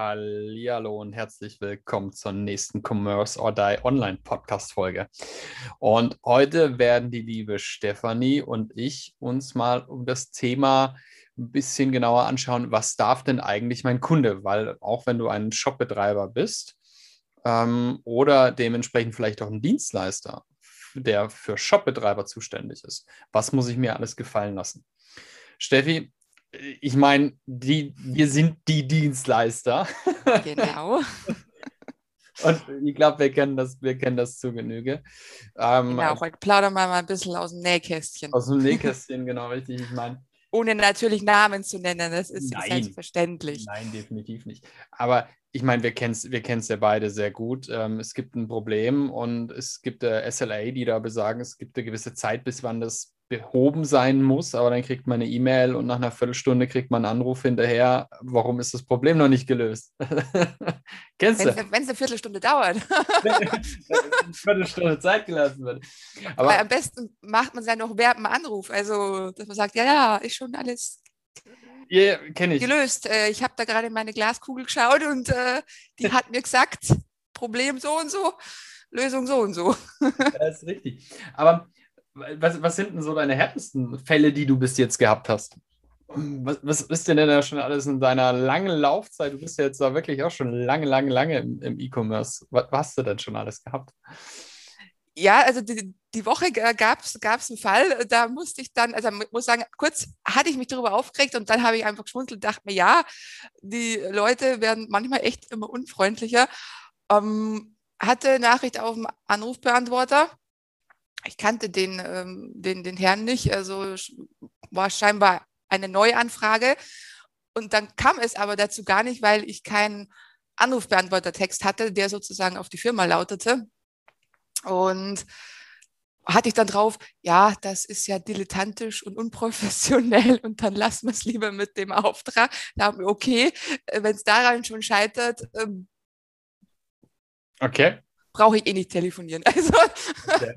Hallo und herzlich willkommen zur nächsten Commerce or Die Online Podcast Folge. Und heute werden die liebe Stefanie und ich uns mal um das Thema ein bisschen genauer anschauen, was darf denn eigentlich mein Kunde? Weil auch wenn du ein Shopbetreiber bist ähm, oder dementsprechend vielleicht auch ein Dienstleister, der für Shopbetreiber zuständig ist, was muss ich mir alles gefallen lassen? Steffi, ich meine, die, wir sind die Dienstleister. Genau. Und ich glaube, wir kennen das, wir kennen das zu Genüge. Ähm, genau, heute plaudern wir mal ein bisschen aus dem Nähkästchen. Aus dem Nähkästchen, genau, richtig. Ich meine. Ohne natürlich Namen zu nennen, das ist Nein. selbstverständlich. Nein, definitiv nicht. Aber ich meine, wir kennen es wir ja beide sehr gut. Ähm, es gibt ein Problem und es gibt äh, SLA, die da besagen, es gibt eine gewisse Zeit, bis wann das behoben sein muss, aber dann kriegt man eine E-Mail und nach einer Viertelstunde kriegt man einen Anruf hinterher, warum ist das Problem noch nicht gelöst? Kennst du? Wenn es eine Viertelstunde dauert. eine Viertelstunde Zeit gelassen wird. Aber Weil am besten macht man es ja noch während dem Anruf, also dass man sagt, ja, ja, ist schon alles yeah, ich. gelöst. Äh, ich habe da gerade in meine Glaskugel geschaut und äh, die hat mir gesagt, Problem so und so, Lösung so und so. das ist richtig. Aber was, was sind denn so deine härtesten Fälle, die du bis jetzt gehabt hast? Was, was ist denn da schon alles in deiner langen Laufzeit? Du bist ja jetzt da wirklich auch schon lange, lange, lange im, im E-Commerce. Was, was, hast du denn schon alles gehabt? Ja, also die, die Woche gab es einen Fall, da musste ich dann, also muss sagen, kurz hatte ich mich darüber aufgeregt und dann habe ich einfach geschmunzelt, dachte mir, ja, die Leute werden manchmal echt immer unfreundlicher. Ähm, hatte Nachricht auf dem Anrufbeantworter ich kannte den, ähm, den, den Herrn nicht, also war scheinbar eine Neuanfrage. Und dann kam es aber dazu gar nicht, weil ich keinen Anrufbeantwortertext hatte, der sozusagen auf die Firma lautete. Und hatte ich dann drauf, ja, das ist ja dilettantisch und unprofessionell und dann lassen wir es lieber mit dem Auftrag. Da haben wir, okay, äh, wenn es daran schon scheitert. Ähm, okay brauche ich eh nicht telefonieren. Also. Okay.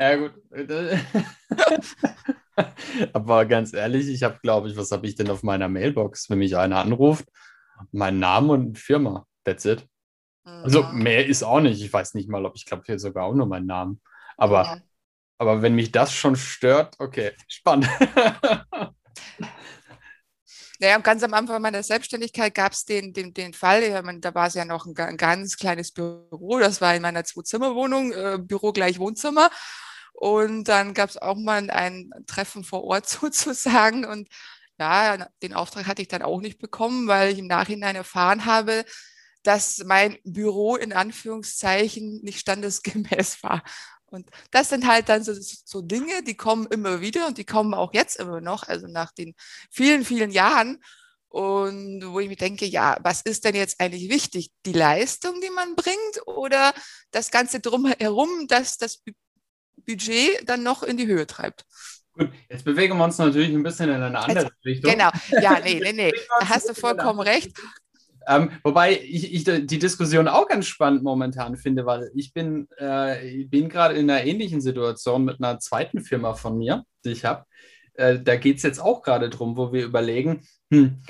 Ja, gut. Aber ganz ehrlich, ich habe, glaube ich, was habe ich denn auf meiner Mailbox, wenn mich einer anruft? Mein Name und Firma. That's it. Mhm. Also mehr ist auch nicht. Ich weiß nicht mal, ob ich glaube hier sogar auch nur meinen Namen. Aber, ja. aber wenn mich das schon stört, okay, spannend. Naja, ganz am Anfang meiner Selbstständigkeit gab es den, den, den Fall, meine, da war es ja noch ein, ein, ganz kleines Büro, das war in meiner Zwei-Zimmer-Wohnung, äh, Büro gleich Wohnzimmer. Und dann gab es auch mal ein Treffen vor Ort sozusagen. Und ja, den Auftrag hatte ich dann auch nicht bekommen, weil ich im Nachhinein erfahren habe, dass mein Büro in Anführungszeichen nicht standesgemäß war. Und das sind halt dann so, so, Dinge, die kommen immer wieder und die kommen auch jetzt immer noch, also nach den vielen, vielen Jahren. Und wo ich mir denke, ja, was ist denn jetzt eigentlich wichtig? Die Leistung, die man bringt oder das Ganze drumherum, dass das Budget dann noch in die Höhe treibt? Gut, jetzt bewegen wir uns natürlich ein bisschen in eine andere jetzt, Richtung. Genau, ja, nee, nee, nee, da hast du vollkommen recht. Ähm, wobei ich, ich, die Diskussion auch ganz spannend momentan finde, weil ich bin, äh, bin gerade in einer ähnlichen Situation mit einer zweiten Firma von mir, die ich habe. Äh, da geht es jetzt auch gerade drum, wo wir überlegen, hm,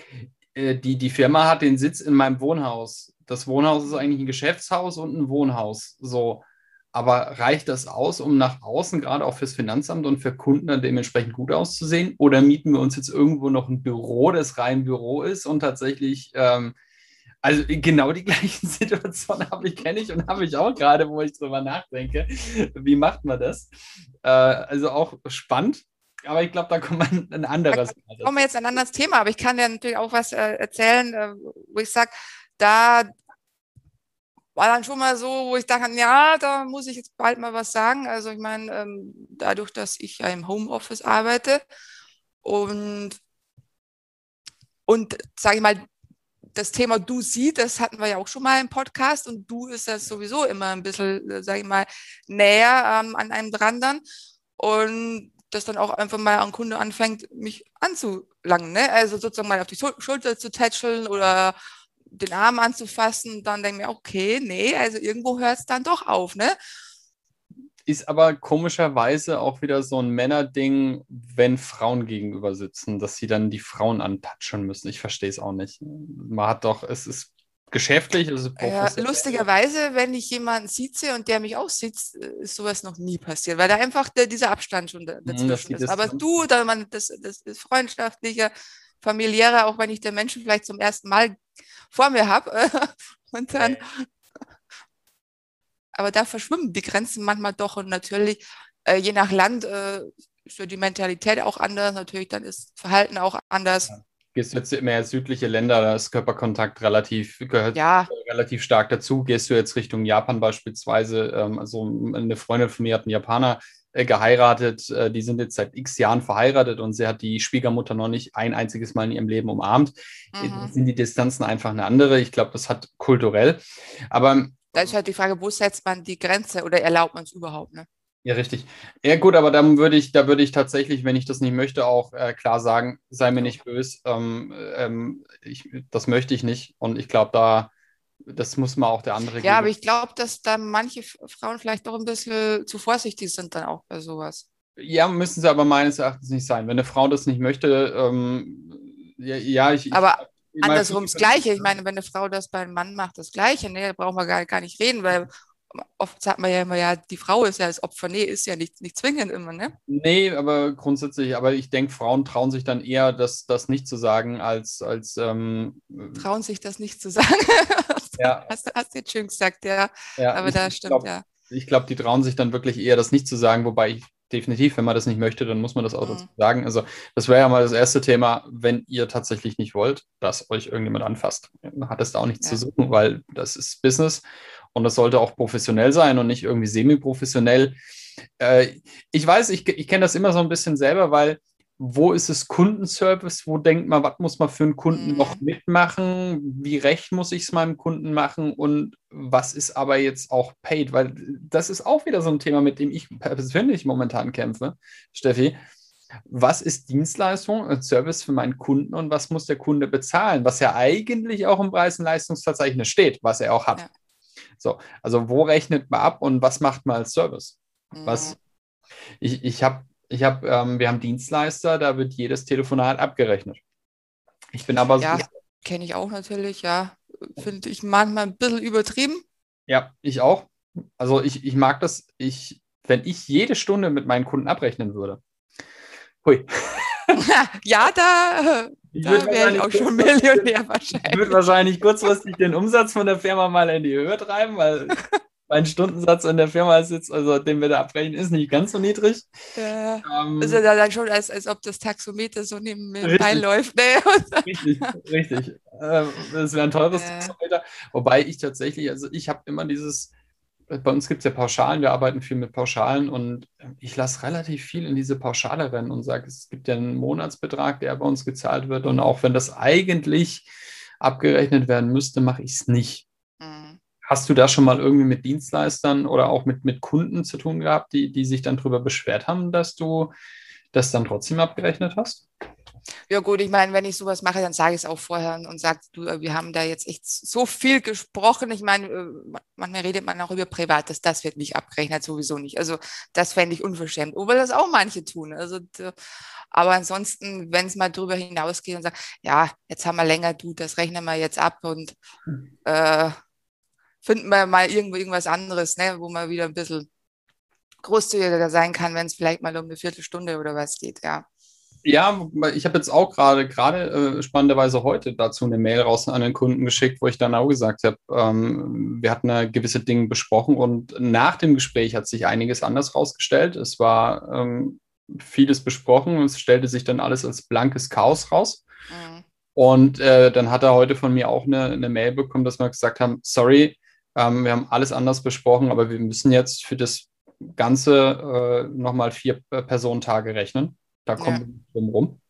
äh, die, die Firma hat den Sitz in meinem Wohnhaus. Das Wohnhaus ist eigentlich ein Geschäftshaus und ein Wohnhaus. So. Aber reicht das aus, um nach außen, gerade auch fürs Finanzamt und für Kunden dann dementsprechend gut auszusehen? Oder mieten wir uns jetzt irgendwo noch ein Büro, das rein Büro ist und tatsächlich ähm, also genau die gleichen Situationen habe ich, kenne ich und habe ich auch gerade, wo ich drüber nachdenke. Wie macht man das? Äh, also auch spannend. Aber ich glaube, da kommt man ein anderes. Da kommen wir jetzt ein anderes Thema, aber ich kann dir natürlich auch was äh, erzählen, äh, wo ich sage, da war dann schon mal so, wo ich dachte, ja, da muss ich jetzt bald mal was sagen. Also ich meine, ähm, dadurch, dass ich ja im Homeoffice arbeite und und sage ich mal, das Thema Du sie, das hatten wir ja auch schon mal im Podcast und Du ist das sowieso immer ein bisschen, äh, sage ich mal, näher ähm, an einem dran dann. und dass dann auch einfach mal ein Kunde anfängt, mich anzulangen, ne? Also sozusagen mal auf die Schulter zu tätscheln oder den Arm anzufassen, dann denke ich mir, okay, nee, also irgendwo hört es dann doch auf, ne? Ist aber komischerweise auch wieder so ein Männerding, wenn Frauen gegenüber sitzen, dass sie dann die Frauen antatschen müssen. Ich verstehe es auch nicht. Man hat doch, es ist geschäftlich. Also ja, lustigerweise, wenn ich jemanden sitze und der mich auch sitzt, ist sowas noch nie passiert, weil da einfach der, dieser Abstand schon Mhm, dazwischen ist. Aber du, da man, das, das ist freundschaftlicher, familiärer, auch wenn ich den Menschen vielleicht zum ersten Mal vor mir habe. und dann. Aber da verschwimmen die Grenzen manchmal doch und natürlich, äh, je nach Land, äh, ist ja die Mentalität auch anders, natürlich dann ist Verhalten auch anders. Ja gehst du jetzt mehr südliche Länder, da ist Körperkontakt relativ, gehört ja. relativ stark dazu. Gehst du jetzt Richtung Japan beispielsweise, ähm, also eine Freundin von mir hat einen Japaner äh, geheiratet, äh, die sind jetzt seit x Jahren verheiratet und sie hat die Schwiegermutter noch nicht ein einziges Mal in ihrem Leben umarmt. Mhm. Sind die Distanzen einfach eine andere? Ich glaube, das hat kulturell. Aber da ist halt die Frage, wo setzt man die Grenze oder erlaubt man es überhaupt? Ne? Ja, richtig. Ja, gut, aber dann würde ich, da würde ich tatsächlich, wenn ich das nicht möchte, auch äh, klar sagen, sei mir nicht böse. Ähm, ähm, ich, das möchte ich nicht. Und ich glaube, da, das muss man auch der andere Ja, geben. aber ich glaube, dass da manche Frauen vielleicht doch ein bisschen zu vorsichtig sind dann auch bei sowas. Ja, müssen sie aber meines Erachtens nicht sein. Wenn eine Frau das nicht möchte, ähm, ja, ja, ich. Aber ich, andersrum das Gleiche. Ich meine, wenn eine Frau das bei einem Mann macht, das Gleiche, ne, da brauchen wir gar, gar nicht reden, weil oft sagt man ja immer, ja, die Frau ist ja das Opfer. Nee, ist ja nicht, nicht zwingend immer, ne? Nee, aber grundsätzlich, aber ich denke, Frauen trauen sich dann eher, das, das nicht zu sagen, als. als ähm, trauen sich das nicht zu sagen. ja. Hast, hast du jetzt schön gesagt, ja. ja aber da stimmt, glaub, ja. Ich glaube, die trauen sich dann wirklich eher, das nicht zu sagen, wobei ich definitiv, wenn man das nicht möchte, dann muss man das auch mhm. dazu sagen. Also, das wäre ja mal das erste Thema, wenn ihr tatsächlich nicht wollt, dass euch irgendjemand anfasst. Man hat es da auch nichts ja. zu suchen, weil das ist Business und das sollte auch professionell sein und nicht irgendwie semi-professionell. Äh, ich weiß, ich, ich kenne das immer so ein bisschen selber, weil wo ist es Kundenservice? Wo denkt man, was muss man für einen Kunden noch mhm. mitmachen? Wie recht muss ich es meinem Kunden machen? Und was ist aber jetzt auch paid? Weil das ist auch wieder so ein Thema, mit dem ich persönlich momentan kämpfe, Steffi. Was ist Dienstleistung und Service für meinen Kunden und was muss der Kunde bezahlen? Was ja eigentlich auch im Preis- und Leistungsverzeichnis steht, was er auch hat. Ja. So, also wo rechnet man ab und was macht man als Service? Mhm. Was, ich ich habe, ich hab, ähm, wir haben Dienstleister, da wird jedes Telefonat abgerechnet. Ich bin aber ja, so. kenne ich auch natürlich, ja. Finde ich manchmal ein bisschen übertrieben. Ja, ich auch. Also ich, ich mag das, ich, wenn ich jede Stunde mit meinen Kunden abrechnen würde. Hui. ja, da, da wäre ich auch schon Millionär wahrscheinlich. Ich würde wahrscheinlich kurzfristig den Umsatz von der Firma mal in die Höhe treiben, weil mein Stundensatz in der Firma ist jetzt, also den wir da abbrechen, ist nicht ganz so niedrig. Ja, ähm, ist ja dann schon, als, als ob das Taxometer so neben mir läuft. Nee. richtig, richtig. Ähm, das wäre ein teures ja. Taxometer. Wobei ich tatsächlich, also ich habe immer dieses, bei uns gibt es ja Pauschalen, wir arbeiten viel mit Pauschalen und ich lasse relativ viel in diese Pauschale rennen und sage, es gibt ja einen Monatsbetrag, der bei uns gezahlt wird und auch wenn das eigentlich abgerechnet werden müsste, mache ich es nicht. Hast du da schon mal irgendwie mit Dienstleistern oder auch mit, mit Kunden zu tun gehabt, die, die sich dann darüber beschwert haben, dass du das dann trotzdem abgerechnet hast? Ja gut, ich meine, wenn ich sowas mache, dann sage ich es auch vorher und sage, du, äh, wir haben da jetzt echt so viel gesprochen. Ich meine, äh, manchmal redet man auch über Privates, das wird nicht abgerechnet, sowieso nicht. Also das fände ich unverschämt, obwohl das auch manche tun. Also, aber ansonsten, wenn es mal drüber hinausgeht und sagt, ja, jetzt haben wir länger, du, das rechnen wir jetzt ab und äh, finden wir mal irgendwo irgendwas anderes, ne, wo man wieder ein bisschen großzügiger sein kann, wenn es vielleicht mal um eine Viertelstunde oder was geht, ja. Ja, ich habe jetzt auch gerade, gerade äh, spannenderweise heute dazu eine Mail raus an den Kunden geschickt, wo ich dann auch gesagt habe, ähm, wir hatten eine gewisse Dinge besprochen und nach dem Gespräch hat sich einiges anders rausgestellt. Es war ähm, vieles besprochen und es stellte sich dann alles als blankes Chaos raus. Mhm. Und äh, dann hat er heute von mir auch eine, eine Mail bekommen, dass wir gesagt haben, sorry, ähm, wir haben alles anders besprochen, aber wir müssen jetzt für das Ganze äh, nochmal vier äh, Personentage rechnen. Da kommt ja. drum rum.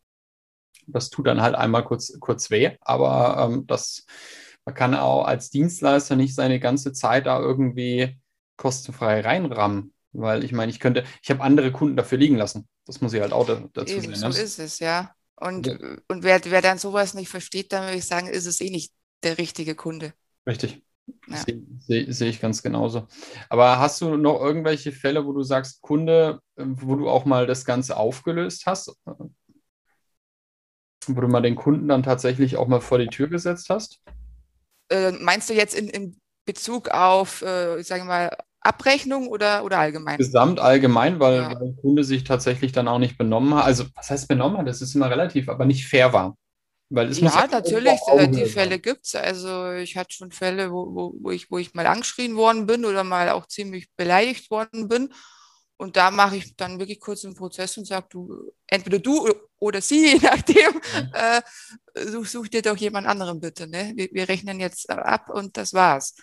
Das tut dann halt einmal kurz, kurz weh, aber ähm, das, man kann auch als Dienstleister nicht seine ganze Zeit da irgendwie kostenfrei reinrammen. Weil ich meine, ich könnte, ich habe andere Kunden dafür liegen lassen. Das muss ich halt auch dazu Eben, sehen. so ne? ist es, ja. Und, Ja. und wer, wer dann sowas nicht versteht, dann würde ich sagen, ist es eh nicht der richtige Kunde. Richtig. Ja. Sehe seh, sehe ich ganz genauso. Aber hast du noch irgendwelche Fälle, wo du sagst, Kunde, äh, wo du auch mal das Ganze aufgelöst hast? Wo du mal den Kunden dann tatsächlich auch mal vor die Tür gesetzt hast? Äh, meinst du jetzt in, in Bezug auf, äh, sagen wir mal, Abrechnung oder, oder allgemein? Gesamt allgemein, weil, Ja. weil der Kunde sich tatsächlich dann auch nicht benommen hat. Also, was heißt benommen hat? Das ist immer relativ, aber nicht fair war. Weil es muss Ja, ja natürlich, äh, die Fälle gibt es. Also ich hatte schon Fälle, wo, wo, wo, ich, wo ich mal angeschrien worden bin oder mal auch ziemlich beleidigt worden bin. Und da mache ich dann wirklich kurz einen Prozess und sage, du, entweder du oder sie, je nachdem, äh, such, such dir doch jemand anderen bitte. Ne? Wir, wir rechnen jetzt ab und das war's.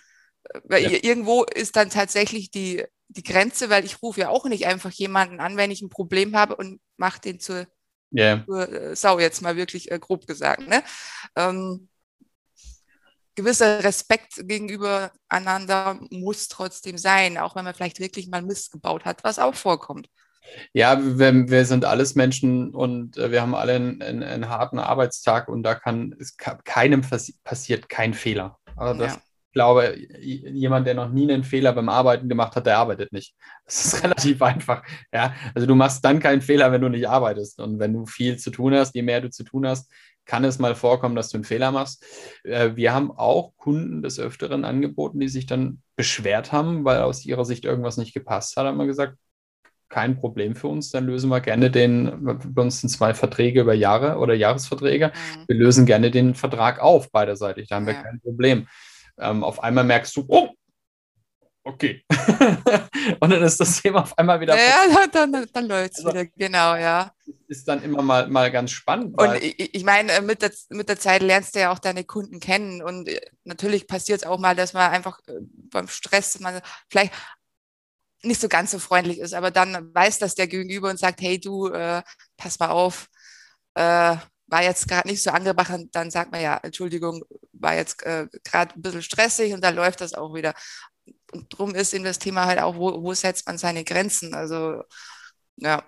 Weil Ja. ir- irgendwo ist dann tatsächlich die, die Grenze, weil ich rufe ja auch nicht einfach jemanden an, wenn ich ein Problem habe und mache den zur Ja, nur äh, Sau jetzt mal wirklich äh, grob gesagt. Ne? Ähm, gewisser Respekt gegenüber einander muss trotzdem sein, auch wenn man vielleicht wirklich mal Mist gebaut hat, was auch vorkommt. Ja, wir, wir sind alles Menschen und äh, wir haben alle einen, einen, einen harten Arbeitstag und da kann es keinem passi passiert kein Fehler. Aber das, Ja. Ich glaube, jemand, der noch nie einen Fehler beim Arbeiten gemacht hat, der arbeitet nicht. Das ist relativ einfach. Ja, also du machst dann keinen Fehler, wenn du nicht arbeitest. Und wenn du viel zu tun hast, je mehr du zu tun hast, kann es mal vorkommen, dass du einen Fehler machst. Äh, Wir haben auch Kunden des Öfteren angeboten, die sich dann beschwert haben, weil aus ihrer Sicht irgendwas nicht gepasst hat. Haben wir gesagt, kein Problem für uns, dann lösen wir gerne den, bei uns sind zwei Verträge über Jahre oder Jahresverträge, Mhm. wir lösen gerne den Vertrag auf beiderseitig, da haben wir Ja. kein Problem. Ähm, auf einmal merkst du, oh, okay. Und dann ist das Thema auf einmal wieder, Ja, dann, dann, dann läuft es Also- wieder, genau, ja. ist dann immer mal, mal ganz spannend. Und ich, ich meine, äh, mit der, mit der Zeit lernst du ja auch deine Kunden kennen. Und äh, natürlich passiert es auch mal, dass man einfach äh, beim Stress man vielleicht nicht so ganz so freundlich ist, aber dann weiß das der Gegenüber und sagt, hey du, äh, pass mal auf, äh, war jetzt gerade nicht so angebracht, dann sagt man ja, Entschuldigung, war jetzt äh, gerade ein bisschen stressig und dann läuft das auch wieder. Und drum ist eben das Thema halt auch, wo, wo setzt man seine Grenzen? Also, ja.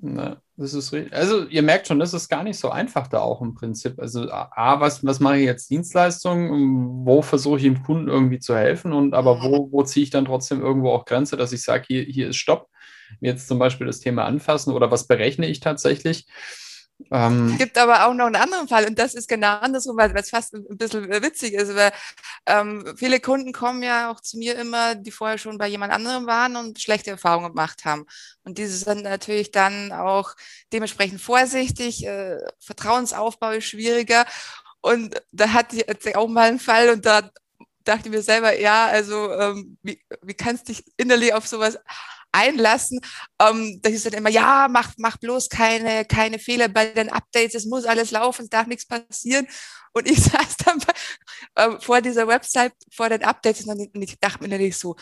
Ne, das ist richtig. Also ihr merkt schon, das ist gar nicht so einfach da auch im Prinzip. Also A, was, was mache ich jetzt Dienstleistungen? Wo versuche ich dem Kunden irgendwie zu helfen? Und aber wo, wo ziehe ich dann trotzdem irgendwo auch Grenze, dass ich sage, hier, hier ist Stopp. Jetzt zum Beispiel das Thema anfassen oder was berechne ich tatsächlich? Ähm, Es gibt aber auch noch einen anderen Fall und das ist genau andersrum, weil es fast ein bisschen witzig ist, weil ähm, viele Kunden kommen ja auch zu mir immer, die vorher schon bei jemand anderem waren und schlechte Erfahrungen gemacht haben. Und diese sind natürlich dann auch dementsprechend vorsichtig, äh, Vertrauensaufbau ist schwieriger. Und da hatte ich auch mal einen Fall und da dachte ich mir selber, ja, also ähm, wie, wie kannst du dich innerlich auf sowas einlassen. Ähm, da ist dann immer, ja, mach, mach bloß keine, keine Fehler bei den Updates, es muss alles laufen, es darf nichts passieren. Und ich saß dann bei, äh, vor dieser Website, vor den Updates und, dann, und ich dachte mir natürlich so,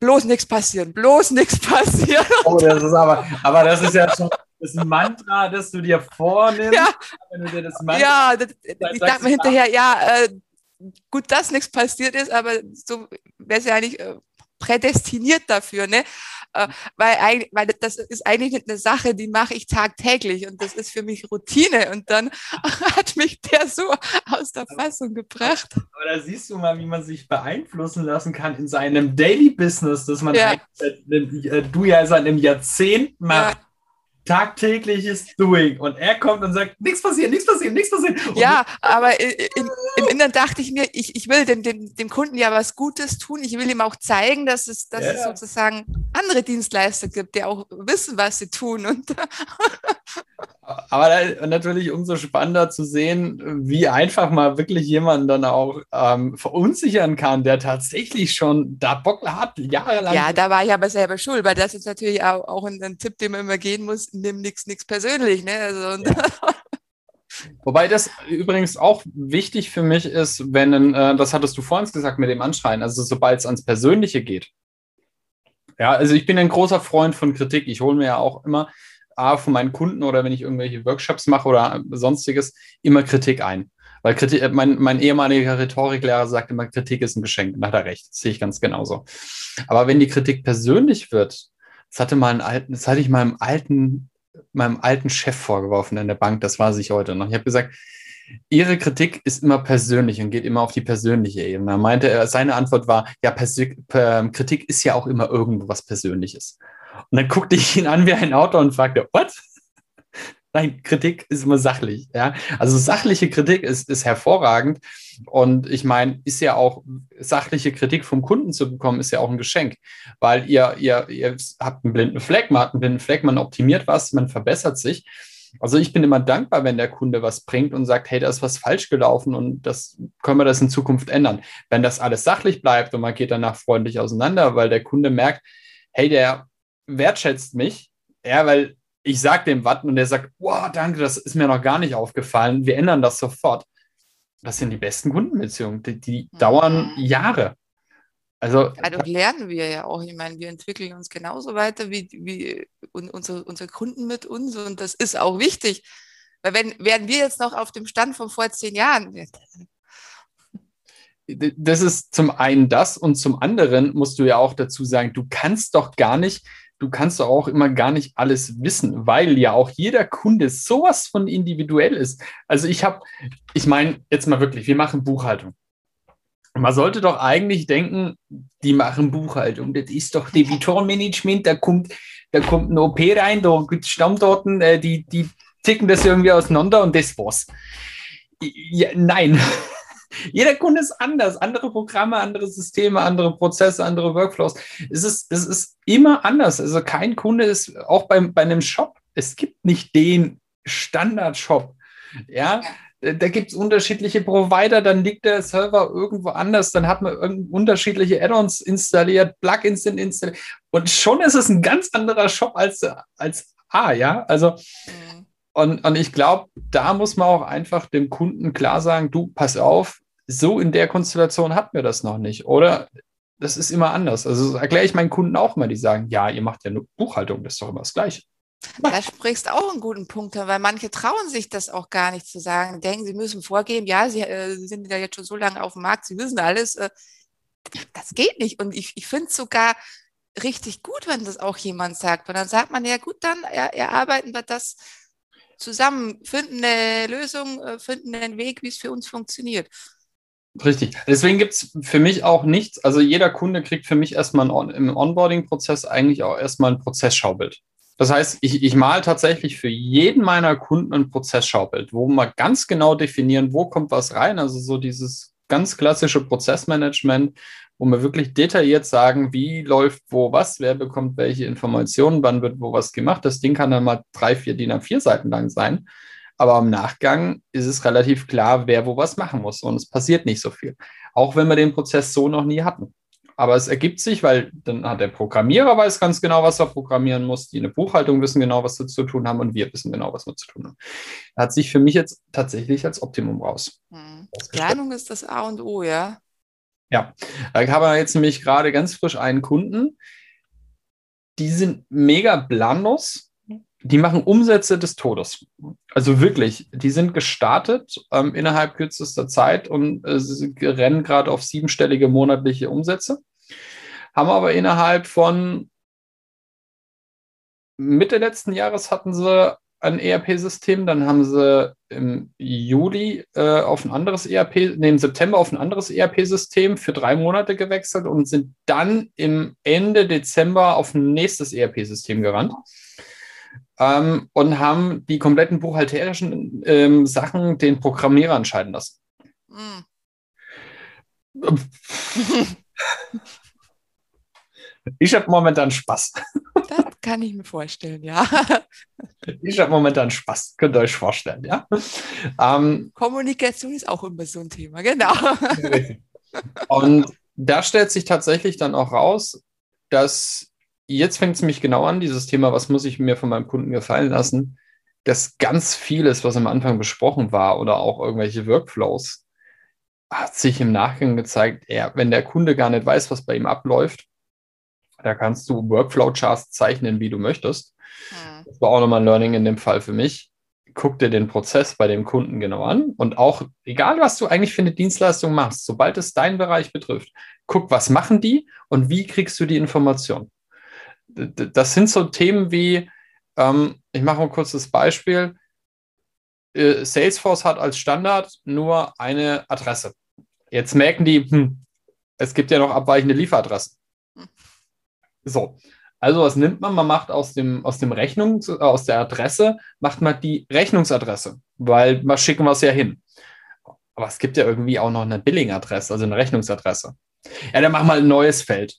bloß nichts passieren, bloß nichts passieren. oh, das ist aber, aber das ist ja schon das Mantra, das du dir vornimmst, Ja. wenn du dir das Mantra Ja, das, ich dachte mir hinterher, ja, äh, gut, dass nichts passiert ist, aber so wäre es ja eigentlich äh, prädestiniert dafür, ne? Äh, weil, eigentlich, weil das ist eigentlich eine Sache, die mache ich tagtäglich und das ist für mich Routine. Und dann hat mich der so aus der Fassung gebracht. Aber da siehst du mal, wie man sich beeinflussen lassen kann in seinem Daily Business, dass man Ja. eigentlich, äh, du ja seit einem Jahrzehnt machst, tagtägliches Doing. Und er kommt und sagt, nichts passiert, nichts passiert, nichts passiert. Und Ja, aber i- i- im, Inneren dachte ich mir, ich, ich will dem, dem, dem Kunden ja was Gutes tun. Ich will ihm auch zeigen, dass es, dass es Ja. sozusagen andere Dienstleister gibt, die auch wissen, was sie tun. Und Aber natürlich umso spannender zu sehen, wie einfach mal wirklich jemanden dann auch ähm, verunsichern kann, der tatsächlich schon da Bock hat, jahrelang. ja, da war ich aber selber schuld, weil das ist natürlich auch, auch ein, ein Tipp, den man immer gehen muss, nimm nichts nichts persönlich. Ne? Also, und, Wobei das übrigens auch wichtig für mich ist, wenn, äh, das hattest du vorhin gesagt mit dem Anschreien, also sobald es ans Persönliche geht. Ja, also ich bin ein großer Freund von Kritik. Ich hole mir ja auch immer A, von meinen Kunden oder wenn ich irgendwelche Workshops mache oder sonstiges, immer Kritik ein. Weil Kritik, äh, mein, mein ehemaliger Rhetoriklehrer sagte immer, Kritik ist ein Geschenk. Da hat er recht. Das sehe ich ganz genauso. Aber wenn die Kritik persönlich wird, das hatte mal einen alten, das hatte ich meinem alten, meinem alten Chef vorgeworfen in der Bank, das weiß ich heute noch. Ich habe gesagt, Ihre Kritik ist immer persönlich und geht immer auf die persönliche Ebene. Da meinte er, seine Antwort war, ja, Persö Kritik ist ja auch immer irgendwo was Persönliches. Und dann guckte ich ihn an wie ein Autor und fragte, what? Nein, Kritik ist immer sachlich. Ja? Also sachliche Kritik ist, ist hervorragend. Und ich meine, ist ja auch sachliche Kritik vom Kunden zu bekommen, ist ja auch ein Geschenk, weil ihr, ihr, ihr habt einen blinden Fleck, man hat einen blinden Fleck, man optimiert was, man verbessert sich. Also ich bin immer dankbar, wenn der Kunde was bringt und sagt, hey, da ist was falsch gelaufen und das können wir das in Zukunft ändern. Wenn das alles sachlich bleibt und man geht danach freundlich auseinander, weil der Kunde merkt, hey, der wertschätzt mich, ja, weil ich sage dem Watten und der sagt, wow, danke, das ist mir noch gar nicht aufgefallen, wir ändern das sofort. Das sind die besten Kundenbeziehungen, die, die mhm. dauern Jahre. Also, Dadurch lernen wir ja auch. Ich meine, wir entwickeln uns genauso weiter wie, wie unsere, unsere Kunden mit uns und das ist auch wichtig. Weil wenn, wären wir jetzt noch auf dem Stand von vor zehn Jahren, das ist zum einen das und zum anderen musst du ja auch dazu sagen, du kannst doch gar nicht, du kannst doch auch immer gar nicht alles wissen, weil ja auch jeder Kunde sowas von individuell ist. Also ich habe, ich meine jetzt mal wirklich, wir machen Buchhaltung. Man sollte doch eigentlich denken, die machen Buchhaltung. Das ist doch Debitorenmanagement. Da kommt, da kommt ein OP rein, da gibt es Stammdaten, äh, die, die ticken das irgendwie auseinander und das war's. Ja, nein. Jeder Kunde ist anders. Andere Programme, andere Systeme, andere Prozesse, andere Workflows. Es ist, es ist immer anders. Also kein Kunde ist auch beim, bei einem Shop. Es gibt nicht den Standard-Shop. Ja, da gibt es unterschiedliche Provider, dann liegt der Server irgendwo anders, dann hat man unterschiedliche Add-ons installiert, Plugins sind installiert und schon ist es ein ganz anderer Shop als, als A, ja, also mhm. und, und ich glaube, da muss man auch einfach dem Kunden klar sagen, du, pass auf, so in der Konstellation hatten wir das noch nicht, oder? Das ist immer anders. Also das erkläre ich meinen Kunden auch mal, die sagen, ja, ihr macht ja nur Buchhaltung, das ist doch immer das Gleiche. Da sprichst auch einen guten Punkt, weil manche trauen sich das auch gar nicht zu sagen, denken, sie müssen vorgeben, ja, sie äh, sind ja jetzt schon so lange auf dem Markt, sie wissen alles. Äh, das geht nicht. Und ich, ich finde es sogar richtig gut, wenn das auch jemand sagt. Und dann sagt man, ja gut, dann erarbeiten wir das zusammen, finden eine Lösung, äh, finden einen Weg, wie es für uns funktioniert. Richtig. Deswegen gibt es für mich auch nichts. Also jeder Kunde kriegt für mich erstmal im Onboarding-Prozess eigentlich auch erstmal ein Prozessschaubild. Das heißt, ich, ich male tatsächlich für jeden meiner Kunden ein Prozessschaubild, wo wir ganz genau definieren, wo kommt was rein. Also so dieses ganz klassische Prozessmanagement, wo wir wirklich detailliert sagen, wie läuft wo was, wer bekommt welche Informationen, wann wird wo was gemacht. Das Ding kann dann mal drei, vier DIN A4 Seiten lang sein. Aber im Nachgang ist es relativ klar, wer wo was machen muss. Und es passiert nicht so viel. Auch wenn wir den Prozess so noch nie hatten. Aber es ergibt sich, weil dann hat der Programmierer weiß ganz genau, was er programmieren muss, die in der Buchhaltung wissen genau, was sie zu tun haben und wir wissen genau, was wir zu tun haben. Hat sich für mich jetzt tatsächlich als Optimum raus. Hm. Planung ist das A und O, ja? Ja, da haben wir jetzt nämlich gerade ganz frisch einen Kunden, die sind mega planlos, die machen Umsätze des Todes. Also wirklich, die sind gestartet ähm, innerhalb kürzester Zeit und äh, rennen gerade auf siebenstellige monatliche Umsätze, haben aber innerhalb von Mitte letzten Jahres hatten sie ein ERP-System, dann haben sie im Juli äh, auf ein anderes ERP, nee, im September auf ein anderes ERP-System für drei Monate gewechselt und sind dann im Ende Dezember auf ein nächstes ERP-System gerannt ähm, und haben die kompletten buchhalterischen ähm, Sachen den Programmierer entscheiden lassen. Mm. ich habe momentan Spaß. Das kann ich mir vorstellen, ja. Ich habe momentan Spaß, könnt ihr euch vorstellen, ja. Ähm, Kommunikation ist auch immer so ein Thema, genau. Und da stellt sich tatsächlich dann auch raus, dass jetzt fängt es mich genau an, dieses Thema, was muss ich mir von meinem Kunden gefallen lassen, dass ganz vieles, was am Anfang besprochen war oder auch irgendwelche Workflows, hat sich im Nachgang gezeigt, er, wenn der Kunde gar nicht weiß, was bei ihm abläuft, da kannst du Workflow-Charts zeichnen, wie du möchtest. Hm. Das war auch nochmal ein Learning in dem Fall für mich. guck dir den Prozess bei dem Kunden genau an und auch, egal was du eigentlich für eine Dienstleistung machst, sobald es deinen Bereich betrifft, guck, was machen die und wie kriegst du die Information. Das sind so Themen wie, ähm, ich mache ein kurzes Beispiel, äh, Salesforce hat als Standard nur eine Adresse. Jetzt merken die, hm, es gibt ja noch abweichende Lieferadressen. So, also was nimmt man? Man macht aus dem, aus dem Rechnung, äh, aus der Adresse, macht man die Rechnungsadresse, weil man schicken wir es ja hin. Aber es gibt ja irgendwie auch noch eine Billing-Adresse, also eine Rechnungsadresse. Ja, dann machen wir ein neues Feld.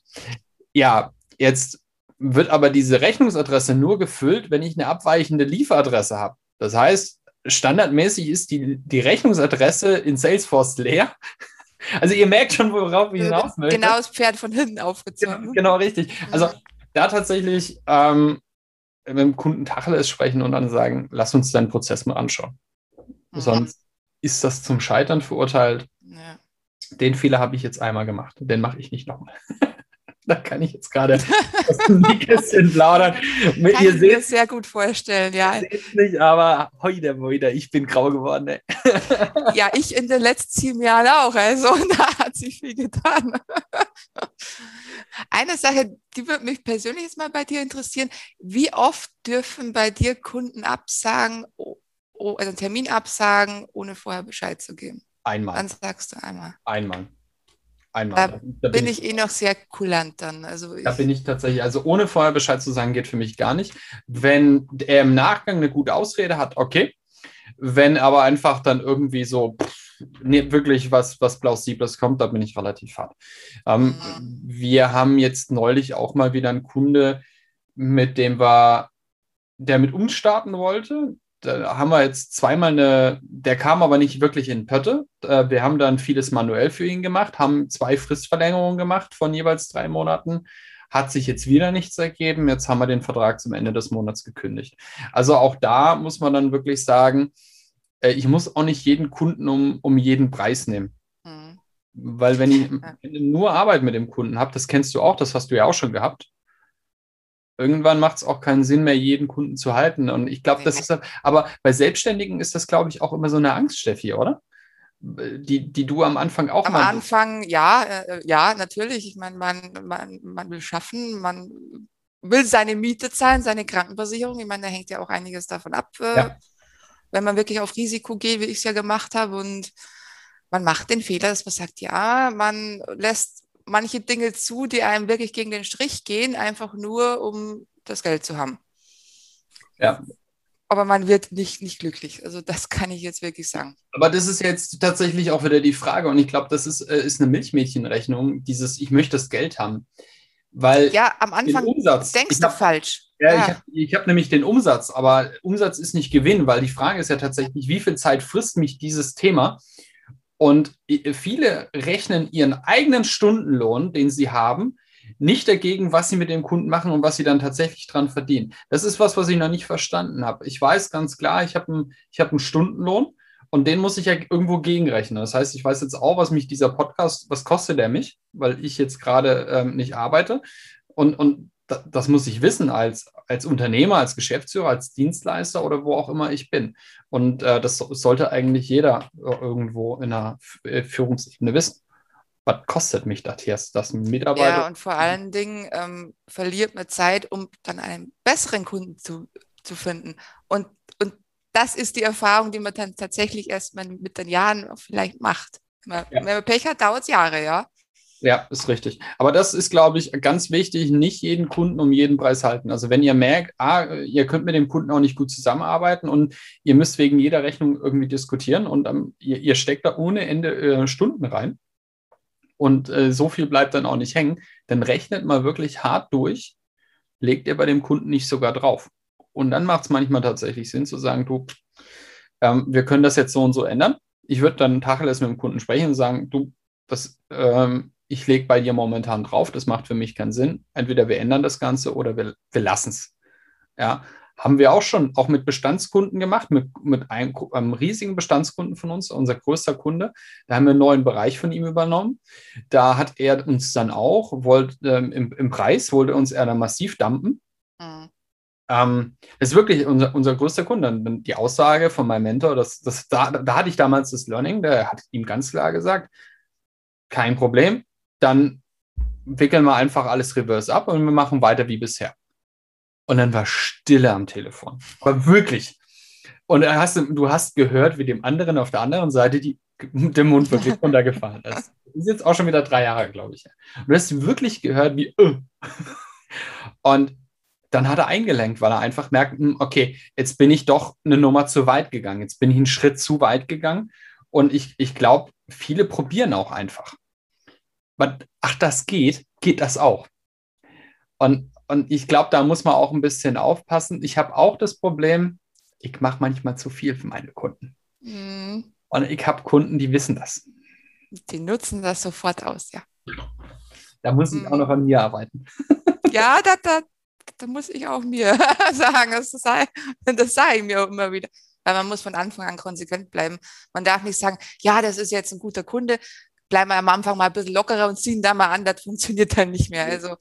Ja, jetzt wird aber diese Rechnungsadresse nur gefüllt, wenn ich eine abweichende Lieferadresse habe. Das heißt, standardmäßig ist die, die Rechnungsadresse in Salesforce leer. Also ihr merkt schon, worauf ich hinaus möchte. Genau das Pferd von hinten aufgezogen. Genau, genau richtig. Also da tatsächlich ähm, mit dem Kunden Tacheles sprechen und dann sagen, lass uns deinen Prozess mal anschauen. Mhm. Sonst ist das zum Scheitern verurteilt. Ja. Den Fehler habe ich jetzt einmal gemacht. Den mache ich nicht nochmal. da kann ich jetzt gerade aus dem Nähkästchen plaudern. Kann ihr ich seht, mir sehr gut vorstellen, ja. nicht, aber heute, heute, ich bin grau geworden. Ey. ja, ich in den letzten sieben Jahren auch. Also da hat sich viel getan. Eine Sache, die würde mich persönlich jetzt mal bei dir interessieren. Wie oft dürfen bei dir Kunden absagen, also einen Termin absagen, ohne vorher Bescheid zu geben? Einmal. Wann sagst du einmal? Einmal. Einmal. Da, da bin, ich, ich, eh noch sehr kulant dann. Also da bin ich tatsächlich, also ohne vorher Bescheid zu sagen, geht für mich gar nicht. Wenn er im Nachgang eine gute Ausrede hat, okay. Wenn aber einfach dann irgendwie so pff, nee, wirklich was, was Plausibles kommt, da bin ich relativ hart. Ähm, mhm. Wir haben jetzt neulich auch mal wieder einen Kunde, mit dem wir, der mit uns starten wollte da haben wir jetzt zweimal eine, der kam aber nicht wirklich in Pötte. Äh, wir haben dann vieles manuell für ihn gemacht, haben zwei Fristverlängerungen gemacht von jeweils drei Monaten. Hat sich jetzt wieder nichts ergeben. Jetzt haben wir den Vertrag zum Ende des Monats gekündigt. Also auch da muss man dann wirklich sagen, äh, ich muss auch nicht jeden Kunden um, um jeden Preis nehmen. Mhm. Weil wenn ich nur Arbeit mit dem Kunden habe, das kennst du auch, das hast du ja auch schon gehabt, irgendwann macht es auch keinen Sinn mehr, jeden Kunden zu halten. Und ich glaube, das ist, aber bei Selbstständigen ist das, glaube ich, auch immer so eine Angst, Steffi, oder? Die, die du am Anfang auch Am mal Anfang, ja, äh, ja, natürlich. Ich meine, man, man, man will schaffen, man will seine Miete zahlen, seine Krankenversicherung. Ich meine, da hängt ja auch einiges davon ab, äh, ja. wenn man wirklich auf Risiko geht, wie ich es ja gemacht habe. Und man macht den Fehler, dass man sagt, ja, man lässt manche Dinge zu, die einem wirklich gegen den Strich gehen, einfach nur, um das Geld zu haben. Ja. Aber man wird nicht, nicht glücklich. Also das kann ich jetzt wirklich sagen. Aber das ist jetzt tatsächlich auch wieder die Frage. Und ich glaube, das ist, äh, ist eine Milchmädchenrechnung, dieses Ich möchte das Geld haben. Weil ja, am Anfang Umsatz, denkst du falsch. Ja, ja. ich habe hab nämlich den Umsatz, aber Umsatz ist nicht Gewinn, weil die Frage ist ja tatsächlich, wie viel Zeit frisst mich dieses Thema? Und viele rechnen ihren eigenen Stundenlohn, den sie haben, nicht dagegen, was sie mit dem Kunden machen und was sie dann tatsächlich dran verdienen. Das ist was, was ich noch nicht verstanden habe. Ich weiß ganz klar, ich habe einen, hab einen Stundenlohn und den muss ich ja irgendwo gegenrechnen. Das heißt, ich weiß jetzt auch, was mich dieser Podcast, was kostet der mich, weil ich jetzt gerade ähm, nicht arbeite. Und, und das muss ich wissen als, als Unternehmer, als Geschäftsführer, als Dienstleister oder wo auch immer ich bin. Und äh, das sollte eigentlich jeder äh, irgendwo in einer äh, Führungsebene wissen. Was kostet mich das jetzt, das Mitarbeiter? Ja, und vor allen Dingen ähm, verliert man Zeit, um dann einen besseren Kunden zu, zu finden. Und, und das ist die Erfahrung, die man dann tatsächlich erst mal mit den Jahren vielleicht macht. Wenn man, ja. wenn man Pech hat, dauert es Jahre, ja. Ja, ist richtig. Aber das ist, glaube ich, ganz wichtig, nicht jeden Kunden um jeden Preis halten. Also wenn ihr merkt, ah, ihr könnt mit dem Kunden auch nicht gut zusammenarbeiten und ihr müsst wegen jeder Rechnung irgendwie diskutieren und ähm, ihr, ihr, steckt da ohne Ende äh, Stunden rein und äh, so viel bleibt dann auch nicht hängen, dann rechnet mal wirklich hart durch, legt ihr bei dem Kunden nicht sogar drauf. Und dann macht es manchmal tatsächlich Sinn zu sagen, du, ähm, wir können das jetzt so und so ändern. Ich würde dann Tacheles mit dem Kunden sprechen und sagen, du, das, ähm, ich lege bei dir momentan drauf, das macht für mich keinen Sinn. Entweder wir ändern das Ganze oder wir, wir lassen es. Ja, haben wir auch schon, auch mit Bestandskunden gemacht, mit, mit einem, einem, riesigen Bestandskunden von uns, unser größter Kunde. Da haben wir einen neuen Bereich von ihm übernommen. Da hat er uns dann auch, wollte ähm, im, im, Preis, wollte uns er dann massiv dumpen. Mhm. ähm, das ist wirklich unser, unser größter Kunde. Die Aussage von meinem Mentor, das, das, da, da hatte ich damals das Learning, der hat ihm ganz klar gesagt, kein Problem, dann wickeln wir einfach alles reverse ab und wir machen weiter wie bisher. Und dann war Stille am Telefon. Aber wirklich. Und hast, du hast gehört, wie dem anderen auf der anderen Seite die, der Mund wirklich runtergefallen ist. Das ist jetzt auch schon wieder drei Jahre, glaube ich. Und du hast wirklich gehört, wie. Uh. Und dann hat er eingelenkt, weil er einfach merkt, hm, okay, jetzt bin ich doch eine Nummer zu weit gegangen. Jetzt bin ich einen Schritt zu weit gegangen. Und ich, ich glaube, viele probieren auch einfach. Ach, das geht, geht das auch. Und, und ich glaube, da muss man auch ein bisschen aufpassen. Ich habe auch das Problem, ich mache manchmal zu viel für meine Kunden. Mhm. Und ich habe Kunden, die wissen das. Die nutzen das sofort aus, ja. Da muss ich mhm. auch noch an mir arbeiten. Ja, da, da, da muss ich auch mir sagen, das sei, das sage ich mir immer wieder. Weil man muss von Anfang an konsequent bleiben. Man darf nicht sagen, ja, das ist jetzt ein guter Kunde, bleiben wir am Anfang mal ein bisschen lockerer und ziehen da mal an, das funktioniert dann nicht mehr. Also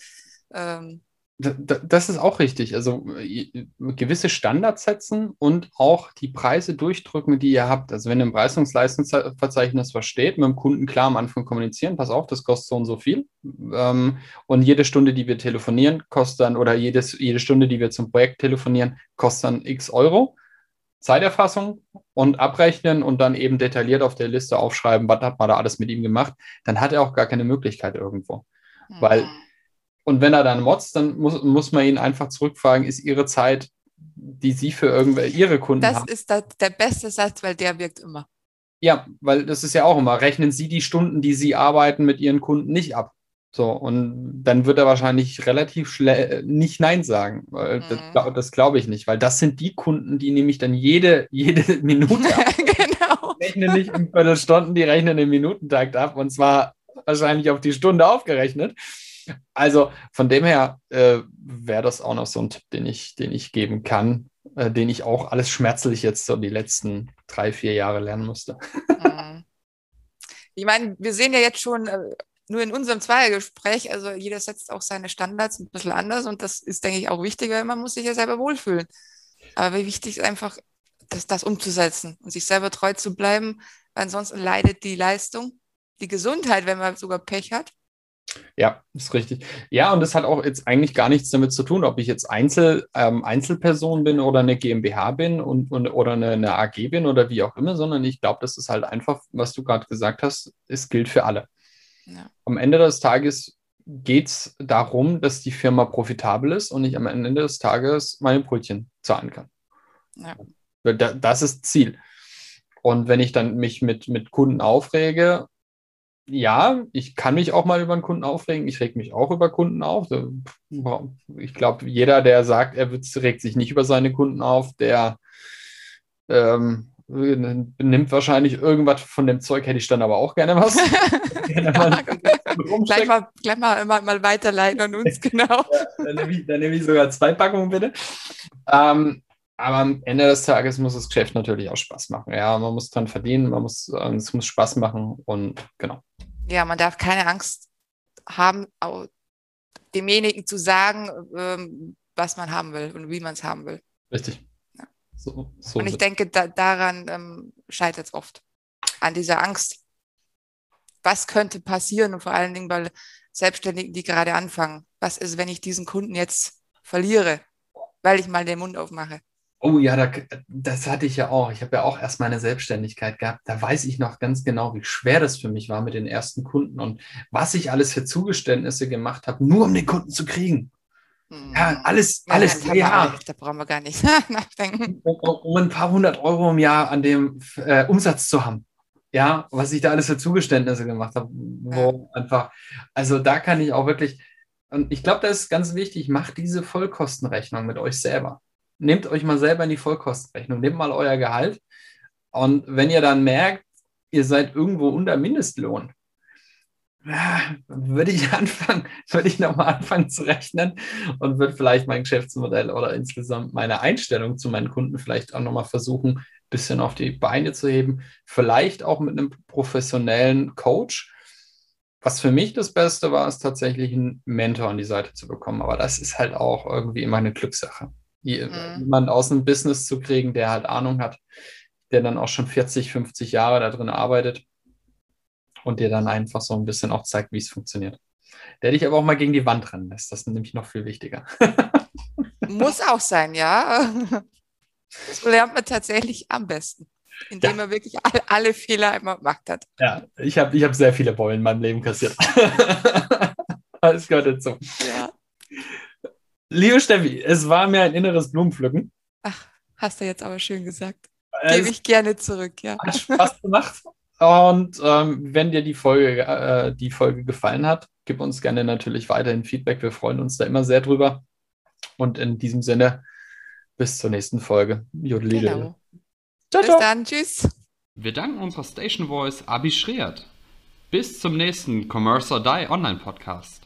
ähm, das ist auch richtig. Also äh, gewisse Standards setzen und auch die Preise durchdrücken, die ihr habt. Also wenn im Preisungsleistungsverzeichnis was steht, mit dem Kunden klar am Anfang kommunizieren, pass auf, das kostet so und so viel. Ähm, und jede Stunde, die wir telefonieren, kostet dann, oder jedes, jede Stunde, die wir zum Projekt telefonieren, kostet dann x Euro. Zeiterfassung und abrechnen und dann eben detailliert auf der Liste aufschreiben, was hat man da alles mit ihm gemacht, dann hat er auch gar keine Möglichkeit irgendwo. Mhm. Weil und wenn er dann motzt, dann muss, muss man ihn einfach zurückfragen, ist Ihre Zeit, die Sie für irgendwelche Ihre Kunden das haben? Das ist das, der beste Satz, weil der wirkt immer. Ja, weil das ist ja auch immer, rechnen Sie die Stunden, die Sie arbeiten mit Ihren Kunden nicht ab. So, und dann wird er wahrscheinlich relativ schnell nicht Nein sagen. Mhm. Das, das glaube ich nicht, weil das sind die Kunden, die nämlich dann jede, jede Minute genau. Die rechnen nicht in Viertelstunden, die rechnen den Minutentakt ab und zwar wahrscheinlich auf die Stunde aufgerechnet. Also von dem her äh, wäre das auch noch so ein Tipp, den ich, den ich geben kann, äh, den ich auch alles schmerzlich jetzt so die letzten drei, vier Jahre lernen musste. Mhm. Ich meine, wir sehen ja jetzt schon äh, nur in unserem Zweiergespräch, also jeder setzt auch seine Standards ein bisschen anders und das ist, denke ich, auch wichtig, weil man muss sich ja selber wohlfühlen. Aber wie wichtig ist einfach, das, das umzusetzen und sich selber treu zu bleiben, weil ansonsten leidet die Leistung, die Gesundheit, wenn man sogar Pech hat. Ja, ist richtig. Ja, und das hat auch jetzt eigentlich gar nichts damit zu tun, ob ich jetzt Einzel, ähm, Einzelperson bin oder eine GmbH bin und, und oder eine, eine AG bin oder wie auch immer, sondern ich glaube, das ist halt einfach, was du gerade gesagt hast, es gilt für alle. Ja. Am Ende des Tages geht es darum, dass die Firma profitabel ist und ich am Ende des Tages meine Brötchen zahlen kann. Ja. Das ist Ziel. Und wenn ich dann mich mit, mit Kunden aufrege, ja, ich kann mich auch mal über einen Kunden aufregen. Ich reg mich auch über Kunden auf. Ich glaube, jeder, der sagt, er regt sich nicht über seine Kunden auf, der ähm, nimmt wahrscheinlich irgendwas von dem Zeug, hätte ich dann aber auch gerne was. gerne mal gleich mal, gleich mal, mal, weiterleiten an uns, genau. ja, dann, nehme ich, dann, nehme ich, sogar zwei Packungen, bitte. Ähm, aber am Ende des Tages muss das Geschäft natürlich auch Spaß machen. Ja, man muss dran verdienen, man muss, es muss Spaß machen und genau. Ja, man darf keine Angst haben, demjenigen zu sagen, ähm, was man haben will und wie man es haben will. Richtig. So, so und ich denke, da, daran ähm, scheitert es oft. An dieser Angst. Was könnte passieren und vor allen Dingen bei Selbstständigen, die gerade anfangen. Was ist, wenn ich diesen Kunden jetzt verliere, weil ich mal den Mund aufmache? Oh ja, da, das hatte ich ja auch. Ich habe ja auch erst meine Selbstständigkeit gehabt. Da weiß ich noch ganz genau, wie schwer das für mich war mit den ersten Kunden und was ich alles für Zugeständnisse gemacht habe, nur um den Kunden zu kriegen. Ja, hm. alles, ja, alles. Ja, da brauchen wir gar nicht nachdenken. Um, um, ein paar hundert Euro im Jahr an dem äh, Umsatz zu haben. Ja, was ich da alles für Zugeständnisse gemacht habe. Wo ja. einfach, also da kann ich auch wirklich, und ich glaube, das ist ganz wichtig, macht diese Vollkostenrechnung mit euch selber nehmt euch mal selber in die Vollkostenrechnung, nehmt mal euer Gehalt. Und wenn ihr dann merkt, ihr seid irgendwo unter Mindestlohn, würde ich anfangen, würde ich nochmal anfangen zu rechnen und würde vielleicht mein Geschäftsmodell oder insgesamt meine Einstellung zu meinen Kunden vielleicht auch nochmal versuchen, ein bisschen auf die Beine zu heben. Vielleicht auch mit einem professionellen Coach. Was für mich das Beste war, ist tatsächlich einen Mentor an die Seite zu bekommen. Aber das ist halt auch irgendwie immer eine Glückssache. mhm. jemand aus dem Business zu kriegen, der halt Ahnung hat, der dann auch schon 40, 50 Jahre da drin arbeitet und dir dann einfach so ein bisschen auch zeigt, wie es funktioniert. Der dich aber auch mal gegen die Wand rennen lässt. Das ist nämlich noch viel wichtiger. Muss auch sein, ja. So lernt man tatsächlich am besten, indem ja. man wirklich alle, alle, Fehler einmal gemacht hat. Ja, ich habe ich hab sehr viele Beulen in meinem Leben kassiert. Alles gehört dazu. Ja. Liebe Steffi, es war mir ein inneres Blumenpflücken. Ach, hast du jetzt aber schön gesagt. Gebe ich gerne zurück, ja. Hat Spaß gemacht. Und ähm, wenn dir die Folge, äh, die Folge gefallen hat, gib uns gerne natürlich weiterhin Feedback. Wir freuen uns da immer sehr drüber. Und in diesem Sinne, bis zur nächsten Folge. Jodeli. Genau. Ciao, bis ciao. dann. Tschüss. Wir danken unserer Station Voice Abi Schreert. Bis zum nächsten Commerce or Die Online Podcast.